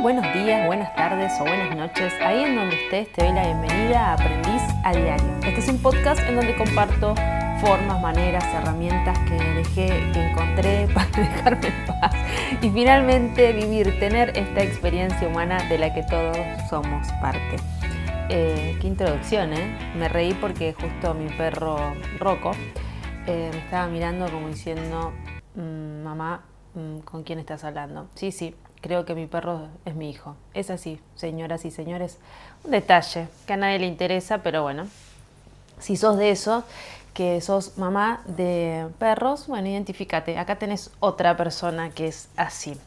buenos días, buenas tardes o buenas noches. Ahí en donde estés te doy la bienvenida a Aprendiz a Diario. Este es un podcast en donde comparto formas, maneras, herramientas que dejé, que encontré para dejarme en paz y finalmente vivir, tener esta experiencia humana de la que todos somos parte. Eh, qué introducción, ¿eh? Me reí porque justo mi perro Rocco eh, me estaba mirando como diciendo, mm, mamá, mm, ¿con quién estás hablando? Sí, sí, creo que mi perro es mi hijo. Es así, señoras y señores. Un detalle que a nadie le interesa, pero bueno, si sos de eso, que sos mamá de perros, bueno, identifícate. Acá tenés otra persona que es así.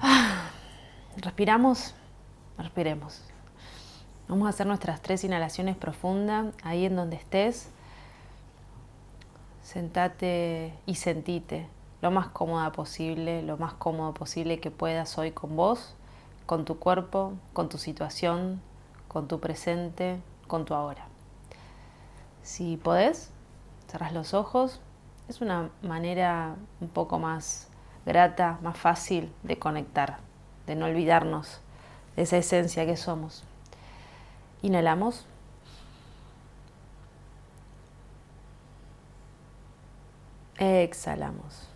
Ah, respiramos, respiremos. Vamos a hacer nuestras tres inhalaciones profundas, ahí en donde estés. Sentate y sentite lo más cómoda posible, lo más cómodo posible que puedas hoy con vos, con tu cuerpo, con tu situación, con tu presente, con tu ahora. Si podés, cerrás los ojos. Es una manera un poco más grata, más fácil de conectar, de no olvidarnos de esa esencia que somos. Inhalamos. Exhalamos.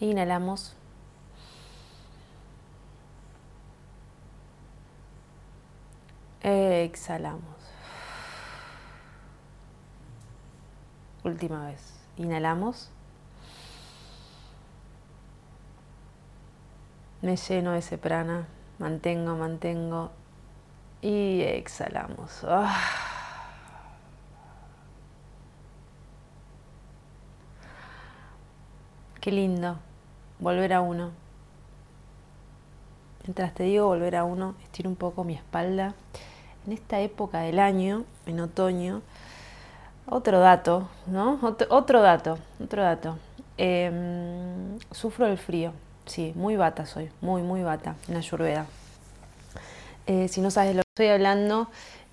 Inhalamos. Exhalamos. Última vez. Inhalamos. Me lleno de ese prana. Mantengo, mantengo. Y exhalamos. Ah. Qué lindo volver a uno. Mientras te digo volver a uno, estiro un poco mi espalda. En esta época del año, en otoño, otro dato, ¿no? Otro, dato, otro dato. Em, sufro el frío, sí, muy bata soy, muy, muy bata, en Ayurveda. Eh, si no sabes de lo que estoy hablando,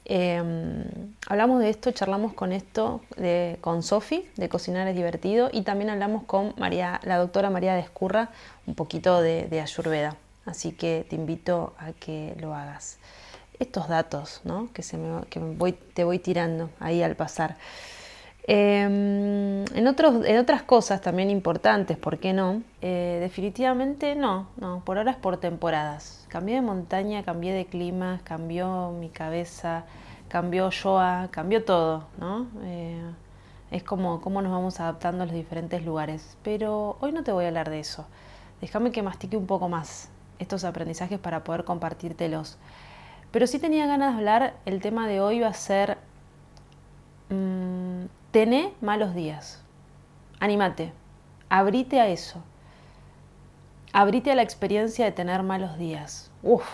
Em, hablamos de esto, charlamos con esto de, con Sofi, de Cocinar es Divertido, y también hablamos con María, la doctora María Descurra, un poquito de, Ayurveda. Así que te invito a que lo hagas. Estos datos ¿no? que, se me, que voy, te voy tirando ahí al pasar. Em, en, otros, en otras cosas también importantes, ¿por qué no? Eh, definitivamente no, no, por ahora es por temporadas. Cambié de montaña, cambié de clima, cambió mi cabeza, cambió Joa, cambió todo, ¿no? Eh, es como cómo nos vamos adaptando a los diferentes lugares. Pero hoy no te voy a hablar de eso. Déjame que mastique un poco más estos aprendizajes para poder compartírtelos. Pero sí tenía ganas de hablar, el tema de hoy va a ser... Mmm, Tené malos días. Anímate. Abrite a eso. Abrite a la experiencia de tener malos días. Uf.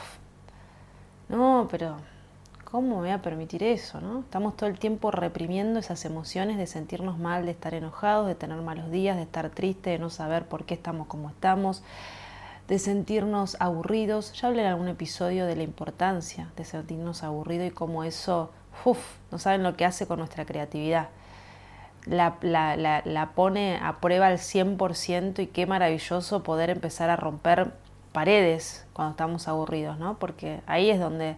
No, pero ¿cómo me voy a permitir eso? ¿no? Estamos todo el tiempo reprimiendo esas emociones de sentirnos mal, de estar enojados, de tener malos días, de estar tristes, de no saber por qué estamos como estamos, de sentirnos aburridos. Ya hablé en algún episodio de la importancia de sentirnos aburridos y cómo eso, uf, no saben lo que hace con nuestra creatividad la, la, la, pone a prueba al 100% y qué maravilloso poder empezar a romper paredes cuando estamos aburridos, ¿no? Porque ahí es donde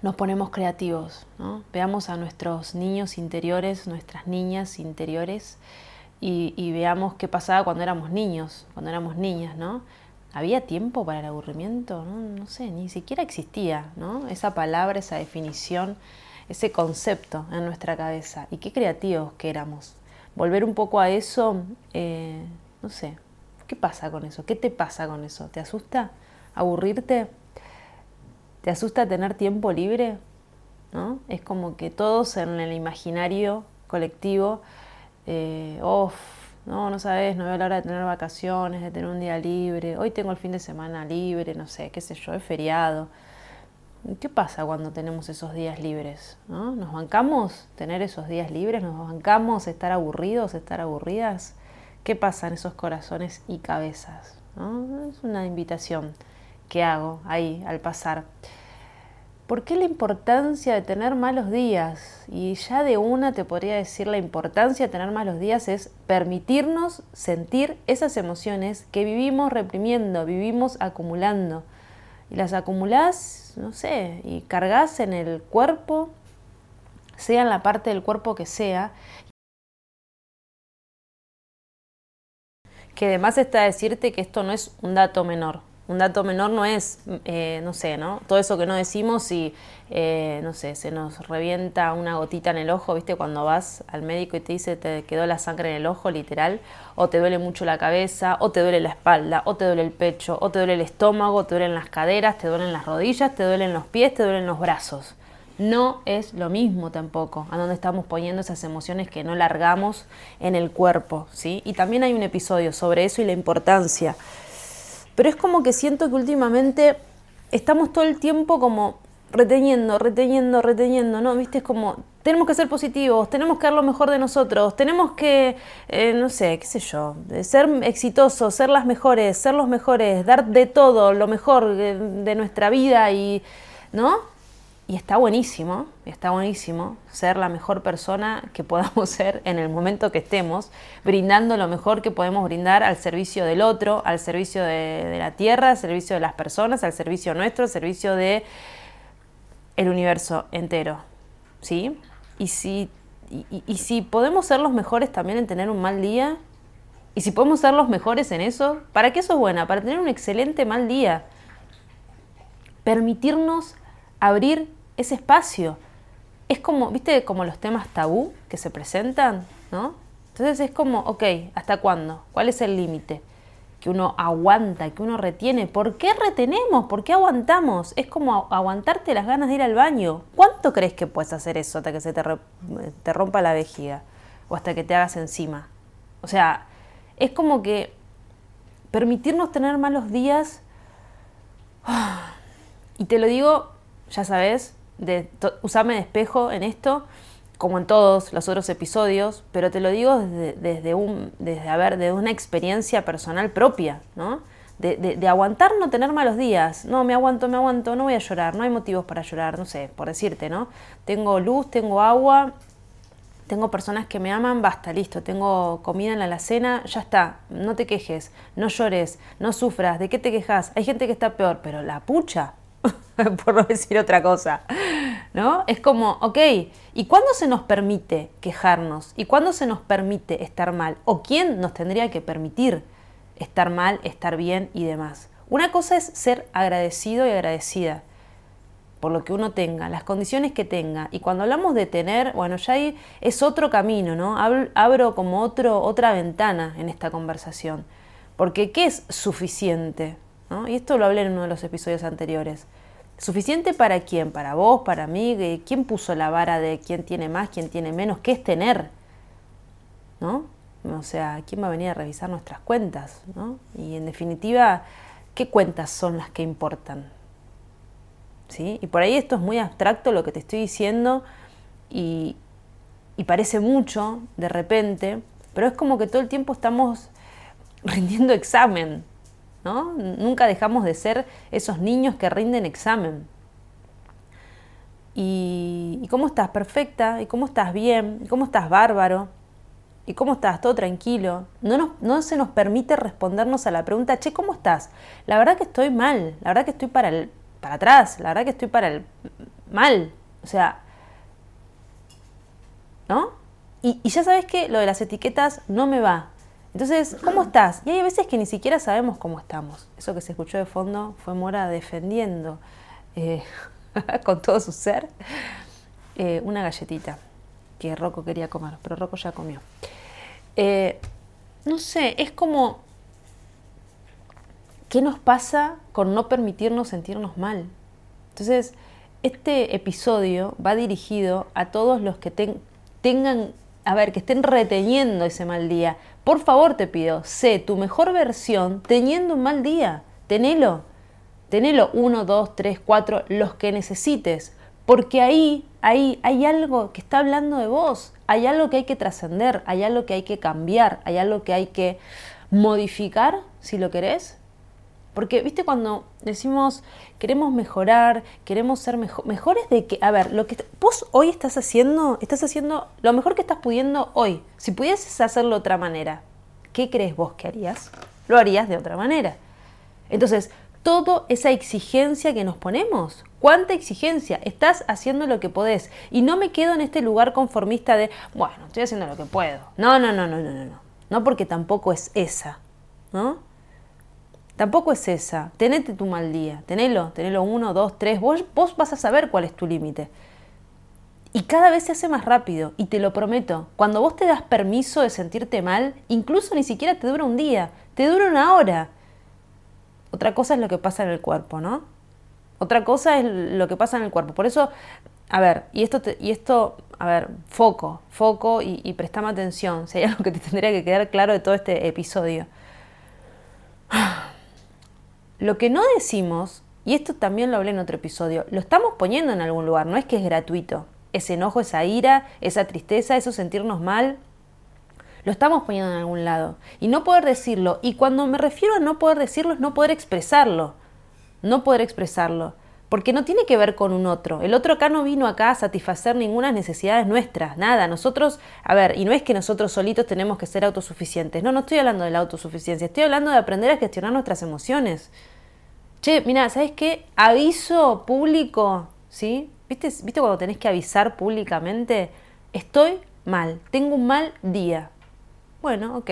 nos ponemos creativos, ¿no? Veamos a nuestros niños interiores, nuestras niñas interiores y, y, veamos qué pasaba cuando éramos niños, cuando éramos niñas, ¿no? ¿Había tiempo para el aburrimiento? No, no sé, ni siquiera existía, ¿no? Esa palabra, esa definición ese concepto en nuestra cabeza y qué creativos que éramos. Volver un poco a eso, eh, no sé, ¿qué pasa con eso? ¿Qué te pasa con eso? ¿Te asusta aburrirte? ¿Te asusta tener tiempo libre? ¿No? Es como que todos en el imaginario colectivo, eh, no, no sabes, no veo la hora de tener vacaciones, de tener un día libre, hoy tengo el fin de semana libre, no sé, qué sé yo, es feriado. ¿Qué pasa cuando tenemos esos días libres? ¿Nos bancamos tener esos días libres? ¿Nos bancamos estar aburridos, estar aburridas? ¿Qué pasa en esos corazones y cabezas? Es una invitación que hago ahí al pasar. ¿por qué la importancia de tener malos días? Y ya de una te podría decir la importancia de tener malos días es permitirnos sentir esas emociones que vivimos reprimiendo, vivimos acumulando. Y las acumulás, no sé, y cargas en el cuerpo, sea en la parte del cuerpo que sea. Que además está decirte que esto no es un dato menor. Un dato menor no es, eh, no sé, ¿no? Todo eso que no decimos y, eh, no sé, se nos revienta una gotita en el ojo, ¿viste? Cuando vas al médico y te dice te quedó la sangre en el ojo, literal, o te duele mucho la cabeza, o te duele la espalda, o te duele el pecho, o te duele el estómago, te duelen las caderas, te duelen las rodillas, te duelen los pies, te duelen los brazos. No es lo mismo tampoco a donde estamos poniendo esas emociones que no largamos en el cuerpo, ¿sí? Y también hay un episodio sobre eso y la importancia pero es como que siento que últimamente estamos todo el tiempo como reteniendo, reteniendo, reteniendo, ¿no? Viste, es como, tenemos que ser positivos, tenemos que dar lo mejor de nosotros, tenemos que, eh, no sé, qué sé yo, ser exitosos, ser las mejores, ser los mejores, dar de todo lo mejor de nuestra vida y, ¿no? Y está buenísimo, está buenísimo ser la mejor persona que podamos ser en el momento que estemos, brindando lo mejor que podemos brindar al servicio del otro, al servicio de, la tierra, al servicio de las personas, al servicio nuestro, al servicio de el universo entero. ¿Sí? Y si, y si podemos ser los mejores también en tener un mal día, y si podemos ser los mejores en eso, ¿para qué eso es buena? Para tener un excelente mal día. Permitirnos abrir ese espacio. Es como, viste, como los temas tabú que se presentan, ¿no? Entonces es como, ok, ¿hasta cuándo? ¿Cuál es el límite? Que uno aguanta, que uno retiene. ¿Por qué retenemos? ¿Por qué aguantamos? Es como aguantarte las ganas de ir al baño. ¿Cuánto crees que puedes hacer eso hasta que se te, te rompa la vejiga? O hasta que te hagas encima. O sea, es como que permitirnos tener malos días. Y te lo digo, ya sabes, de usarme de espejo en esto, como en todos los otros episodios, pero te lo digo desde, desde de una experiencia personal propia, ¿no? De, de, aguantar no tener malos días. No, me aguanto, me aguanto, no voy a llorar, no hay motivos para llorar, no sé, por decirte, ¿no? Tengo luz, tengo agua, tengo personas que me aman, basta, listo, tengo comida en la alacena, ya está, no te quejes, no llores, no sufras, ¿de qué te quejas? Hay gente que está peor, pero la pucha, por no decir otra cosa. ¿No? Es como, ok, ¿y cuándo se nos permite quejarnos? ¿Y cuándo se nos permite estar mal? ¿O quién nos tendría que permitir estar mal, estar bien y demás? Una cosa es ser agradecido y agradecida por lo que uno tenga, las condiciones que tenga. Y cuando hablamos de tener, bueno, ya ahí es otro camino, ¿no? Abro como otro, otra ventana en esta conversación. Porque ¿qué es suficiente? Y esto lo hablé en uno de los episodios anteriores. ¿Suficiente para quién? ¿Para vos? ¿Para mí? ¿Quién puso la vara de quién tiene más, quién tiene menos? ¿Qué es tener? ¿No? O sea, ¿quién va a venir a revisar nuestras cuentas? ¿no? Y en definitiva, ¿qué cuentas son las que importan? ¿Sí? Y por ahí esto es muy abstracto lo que te estoy diciendo y, y parece mucho de repente, pero es como que todo el tiempo estamos rindiendo examen, ¿no? Nunca dejamos de ser esos niños que rinden examen. ¿Y, cómo estás? Perfecta. ¿Y cómo estás bien? ¿Y cómo estás bárbaro? ¿Y cómo estás? ¿Todo tranquilo? No, no se nos permite respondernos a la pregunta, che, ¿cómo estás? La verdad que estoy mal, la verdad que estoy para, el, para atrás, la verdad que estoy para el mal. O sea, ¿no? Y, y ya sabes que lo de las etiquetas no me va. Entonces, ¿cómo estás? Y hay veces que ni siquiera sabemos cómo estamos. Eso que se escuchó de fondo fue Mora defendiendo eh, con todo su ser eh, una galletita que Rocco quería comer, pero Rocco ya comió. Eh, no sé, es como, ¿qué nos pasa con no permitirnos sentirnos mal? Entonces, este episodio va dirigido a todos los que tengan, a ver, que estén reteniendo ese mal día, por favor te pido, sé tu mejor versión teniendo un mal día. Tenelo. Tenelo uno, dos, tres, cuatro, los que necesites. Porque ahí, ahí hay algo que está hablando de vos. Hay algo que hay que trascender, hay algo que hay que cambiar, hay algo que hay que modificar, si lo querés. Porque, viste, cuando decimos queremos mejorar, queremos ser mejor, mejores de que, a ver, lo que vos hoy estás haciendo, estás haciendo lo mejor que estás pudiendo hoy. Si pudieses hacerlo de otra manera, ¿qué crees vos que harías? Lo harías de otra manera. Entonces, toda esa exigencia que nos ponemos, ¿cuánta exigencia? Estás haciendo lo que podés. Y no me quedo en este lugar conformista de, bueno, estoy haciendo lo que puedo. No, no, no, no, no, no. No, no porque tampoco es esa, ¿no? Tampoco es esa. Tenete tu mal día. Tenelo, tenelo uno, dos, tres. Vos, vos vas a saber cuál es tu límite. Y cada vez se hace más rápido, y te lo prometo, cuando vos te das permiso de sentirte mal, incluso ni siquiera te dura un día, te dura una hora. Otra cosa es lo que pasa en el cuerpo, ¿no? Otra cosa es lo que pasa en el cuerpo. Por eso, a ver, y esto, y esto a ver, foco, foco y, y prestame atención, si hay algo que te tendría que quedar claro de todo este episodio. Lo que no decimos, y esto también lo hablé en otro episodio, lo estamos poniendo en algún lugar, no es que es gratuito. Ese enojo, esa ira, esa tristeza, eso sentirnos mal, lo estamos poniendo en algún lado. Y no poder decirlo, y cuando me refiero a no poder decirlo es no poder expresarlo. No poder expresarlo. Porque no tiene que ver con un otro. El otro acá no vino acá a satisfacer ninguna necesidades nuestras, nada. Nosotros, a ver, y no es que nosotros solitos tenemos que ser autosuficientes. No, no estoy hablando de la autosuficiencia. Estoy hablando de aprender a gestionar nuestras emociones. Che, mira, ¿sabes qué? Aviso público, ¿sí? ¿Viste, ¿Viste cuando tenés que avisar públicamente? Estoy mal, tengo un mal día. Bueno, ok.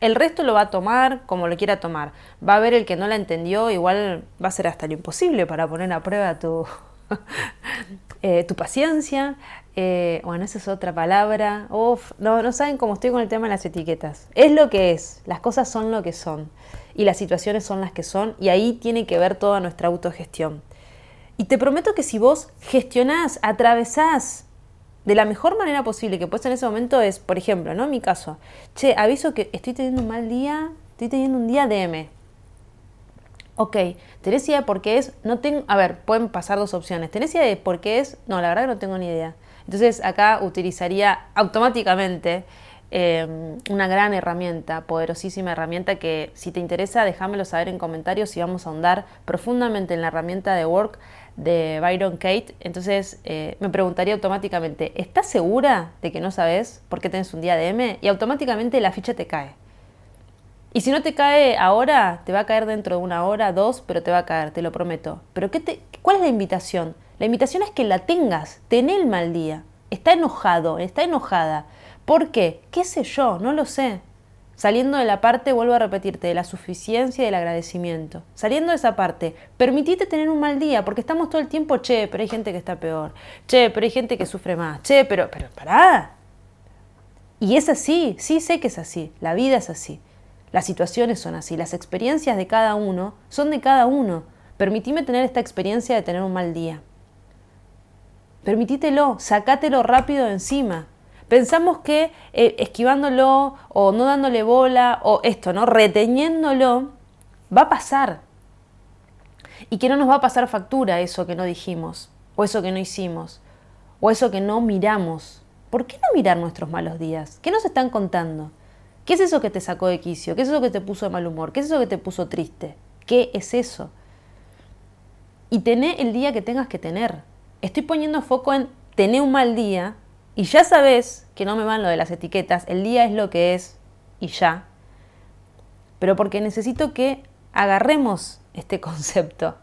El resto lo va a tomar como lo quiera tomar. Va a ver el que no la entendió, igual va a ser hasta lo imposible para poner a prueba tu, eh, tu paciencia. Eh, bueno, esa es otra palabra. No, no saben cómo estoy con el tema de las etiquetas. Es lo que es, las cosas son lo que son y las situaciones son las que son y ahí tiene que ver toda nuestra autogestión. Y te prometo que si vos gestionás, atravesás de la mejor manera posible que puedes en ese momento es, por ejemplo, ¿no? Mi caso, che, aviso que estoy teniendo un mal día, estoy teniendo un día DM. Ok, ¿tenés idea de por qué es? No tengo, a ver, pueden pasar dos opciones. ¿Tenés idea de por qué es? No, la verdad que no tengo ni idea. Entonces acá utilizaría automáticamente Em, una gran herramienta, poderosísima herramienta que si te interesa déjamelo saber en comentarios y vamos a ahondar profundamente en la herramienta de Work de Byron Kate. Entonces eh, me preguntaría automáticamente, ¿estás segura de que no sabes por qué tenés un día de M? Y automáticamente la ficha te cae. Y si no te cae ahora, te va a caer dentro de una hora, dos, pero te va a caer, te lo prometo. Pero ¿qué te, ¿cuál es la invitación? La invitación es que la tengas, ten el mal día. Está enojado, está enojada ¿Por qué? ¿Qué sé yo? No lo sé. Saliendo de la parte, vuelvo a repetirte, de la suficiencia y del agradecimiento. Saliendo de esa parte, permitite tener un mal día, porque estamos todo el tiempo, che, pero hay gente que está peor, che, pero hay gente que sufre más, che, pero, pero, pará. Y es así, sí sé que es así, la vida es así, las situaciones son así, las experiencias de cada uno son de cada uno. Permitime tener esta experiencia de tener un mal día. Permitítelo, sacátelo rápido de encima. Pensamos que eh, esquivándolo o no dándole bola o esto, ¿no? Reteniéndolo, va a pasar. Y que no nos va a pasar factura eso que no dijimos, o eso que no hicimos, o eso que no miramos. ¿Por qué no mirar nuestros malos días? ¿Qué nos están contando? ¿Qué es eso que te sacó de quicio? ¿Qué es eso que te puso de mal humor? ¿Qué es eso que te puso triste? ¿Qué es eso? Y tené el día que tengas que tener. Estoy poniendo foco en tener un mal día y ya sabes que no me van lo de las etiquetas, el día es lo que es y ya. Pero porque necesito que agarremos este concepto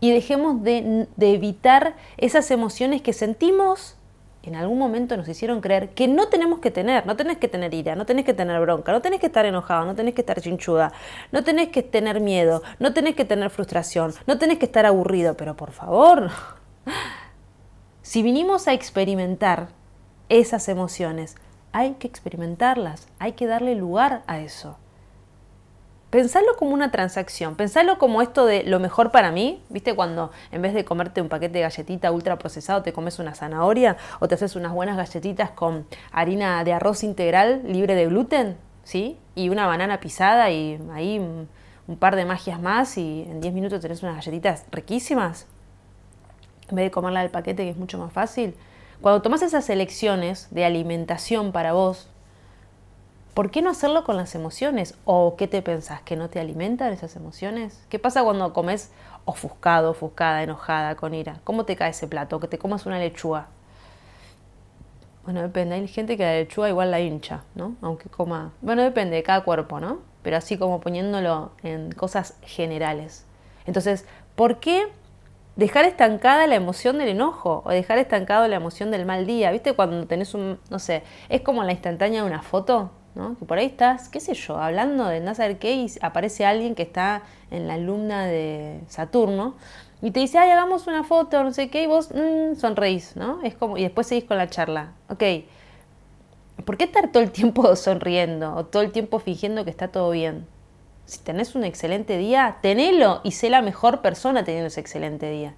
y dejemos de, evitar esas emociones que sentimos en algún momento nos hicieron creer que no tenemos que tener, no tenés que tener ira, no tenés que tener bronca, no tenés que estar enojado, no tenés que estar chinchuda, no tenés que tener miedo, no tenés que tener frustración, no tenés que estar aburrido, pero por favor, si vinimos a experimentar esas emociones. Hay que experimentarlas, hay que darle lugar a eso. Pensarlo como una transacción, pensarlo como esto de lo mejor para mí, ¿viste? Cuando en vez de comerte un paquete de galletita ultra procesado te comes una zanahoria o te haces unas buenas galletitas con harina de arroz integral libre de gluten, ¿sí? Y una banana pisada y ahí un, par de magias más y en 10 minutos tenés unas galletitas riquísimas. En vez de comerla del paquete que es mucho más fácil, cuando tomas esas elecciones de alimentación para vos, ¿Por qué no hacerlo con las emociones? ¿O qué te pensás? ¿Que no te alimentan esas emociones? ¿Qué pasa cuando comes ofuscado, ofuscada, enojada, con ira? ¿Cómo te cae ese plato? Que te comas una lechuga. Bueno, depende. Hay gente que la lechuga igual la hincha, ¿no? Aunque coma. Bueno, depende de cada cuerpo, ¿no? Pero así como poniéndolo en cosas generales. Entonces, ¿por qué dejar estancada la emoción del enojo o dejar estancado la emoción del mal día? ¿Viste cuando tenés un, no sé, es como la instantánea de una foto? ¿No? Que por ahí estás, qué sé yo, hablando de no saber qué y aparece alguien que está en la alumna de Saturno y te dice, ay, hagamos una foto, no sé qué, y vos mmm, sonreís, ¿no? Es como, y después seguís con la charla. Ok, ¿por qué estar todo el tiempo sonriendo o todo el tiempo fingiendo que está todo bien? Si tenés un excelente día, tenelo y sé la mejor persona teniendo ese excelente día.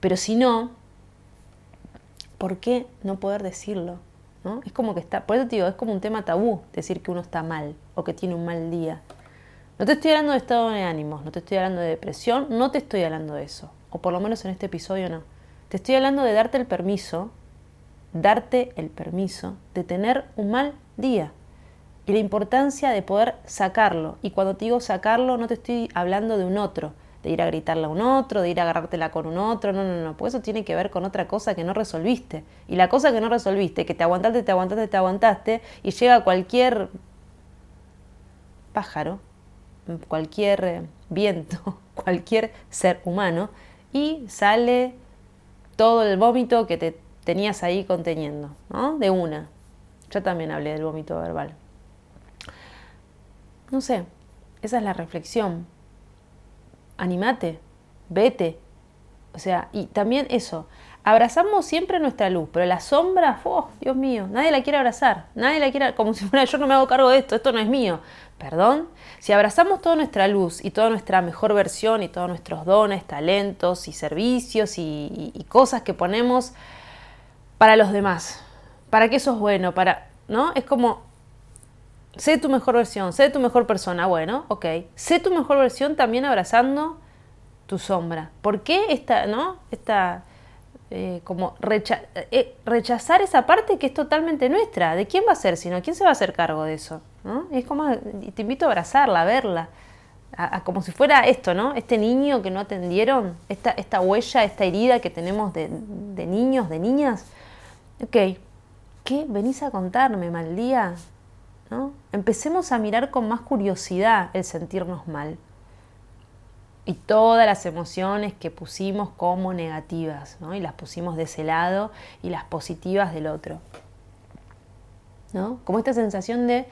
Pero si no, ¿por qué no poder decirlo? Es como que está, por eso te digo, es como un tema tabú decir que uno está mal o que tiene un mal día. No te estoy hablando de estado de ánimos, no te estoy hablando de depresión, no te estoy hablando de eso, o por lo menos en este episodio no. Te estoy hablando de darte el permiso, darte el permiso de tener un mal día y la importancia de poder sacarlo. Y cuando te digo sacarlo, no te estoy hablando de un otro, de ir a gritarle a un otro, de ir a agarrártela con un otro, no, no, no, porque eso tiene que ver con otra cosa que no resolviste. Y la cosa que no resolviste, que te aguantaste, te aguantaste, te aguantaste, y llega cualquier pájaro, cualquier eh, viento, cualquier ser humano, y sale todo el vómito que te tenías ahí conteniendo, ¿no? De una. Yo también hablé del vómito verbal. No sé, esa es la reflexión animate, vete. O sea, y también eso, abrazamos siempre nuestra luz, pero la sombra, oh, Dios mío, nadie la quiere abrazar, nadie la quiere, como si fuera yo no me hago cargo de esto, esto no es mío. Perdón, si abrazamos toda nuestra luz y toda nuestra mejor versión y todos nuestros dones, talentos y servicios y, y cosas que ponemos para los demás, para que eso es bueno, para, ¿no? Es como, sé tu mejor versión, sé tu mejor persona, bueno, ok. Sé tu mejor versión también abrazando tu sombra. ¿Por qué esta, no? Esta, eh, como eh, rechazar esa parte que es totalmente nuestra. ¿De quién va a ser? Sino quién se va a hacer cargo de eso. ¿no? Es como, te invito a abrazarla, a verla. A, como si fuera esto, ¿no? Este niño que no atendieron, esta, esta huella, esta herida que tenemos de, de niños, de niñas. Ok, ¿qué venís a contarme, mal día? Empecemos a mirar con más curiosidad el sentirnos mal y todas las emociones que pusimos como negativas, ¿no? Y las pusimos de ese lado y las positivas del otro. ¿No? Como esta sensación de,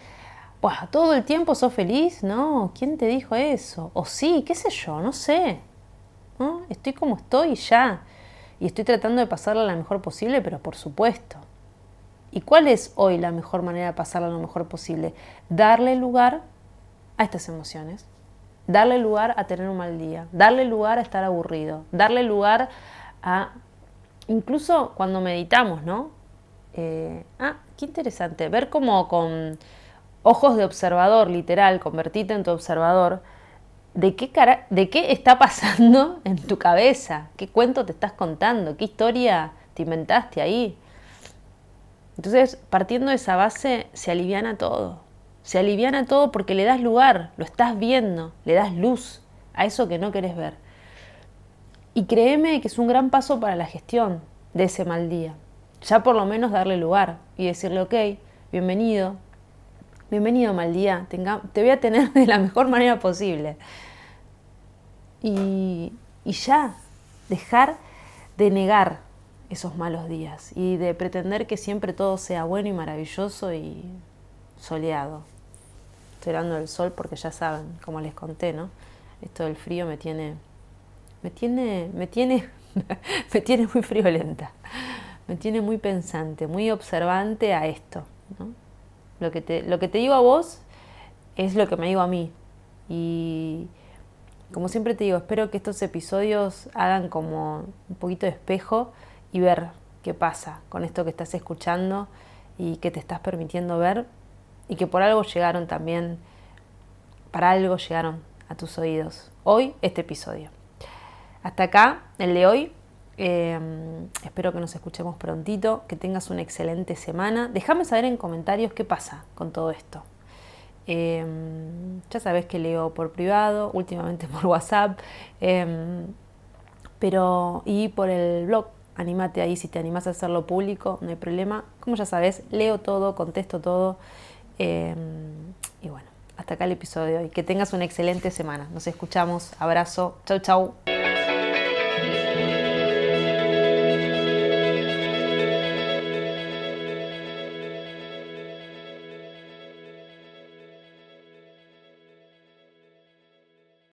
todo el tiempo sos feliz, ¿no? ¿Quién te dijo eso? O sí, qué sé yo, no sé. ¿no? Estoy como estoy ya. Y estoy tratando de pasarla la mejor posible, pero por supuesto. ¿Y cuál es hoy la mejor manera de pasarla lo mejor posible? Darle lugar a estas emociones, darle lugar a tener un mal día, darle lugar a estar aburrido, darle lugar a, incluso cuando meditamos, ¿no? Eh, ah, qué interesante, ver como con ojos de observador, literal, convertirte en tu observador, de qué, cara, de qué está pasando en tu cabeza, qué cuento te estás contando, qué historia te inventaste ahí. Entonces, partiendo de esa base, se aliviana todo. Se aliviana todo porque le das lugar, lo estás viendo, le das luz a eso que no querés ver. Y créeme que es un gran paso para la gestión de ese mal día. Ya por lo menos darle lugar y decirle, ok, bienvenido, bienvenido mal día, te voy a tener de la mejor manera posible. Y ya, dejar de negar esos malos días y de pretender que siempre todo sea bueno y maravilloso y soleado. Estoy hablando del sol porque ya saben, como les conté, ¿no? Esto del frío me tiene, me tiene, me tiene, me tiene muy friolenta, me tiene muy pensante, muy observante a esto, ¿no? Lo que te, lo que te digo a vos es lo que me digo a mí y como siempre te digo, espero que estos episodios hagan como un poquito de espejo y ver qué pasa con esto que estás escuchando y que te estás permitiendo ver y que por algo llegaron también, para algo llegaron a tus oídos. Hoy este episodio. Hasta acá, el de hoy. Em, espero que nos escuchemos prontito, que tengas una excelente semana. Déjame saber en comentarios qué pasa con todo esto. Em, ya sabes que leo por privado, últimamente por WhatsApp, em, pero y por el blog. Anímate ahí si te animas a hacerlo público, no hay problema. Como ya sabes, leo todo, contesto todo. Em, y bueno, hasta acá el episodio de hoy. Que tengas una excelente semana. Nos escuchamos. Abrazo. Chau, chau.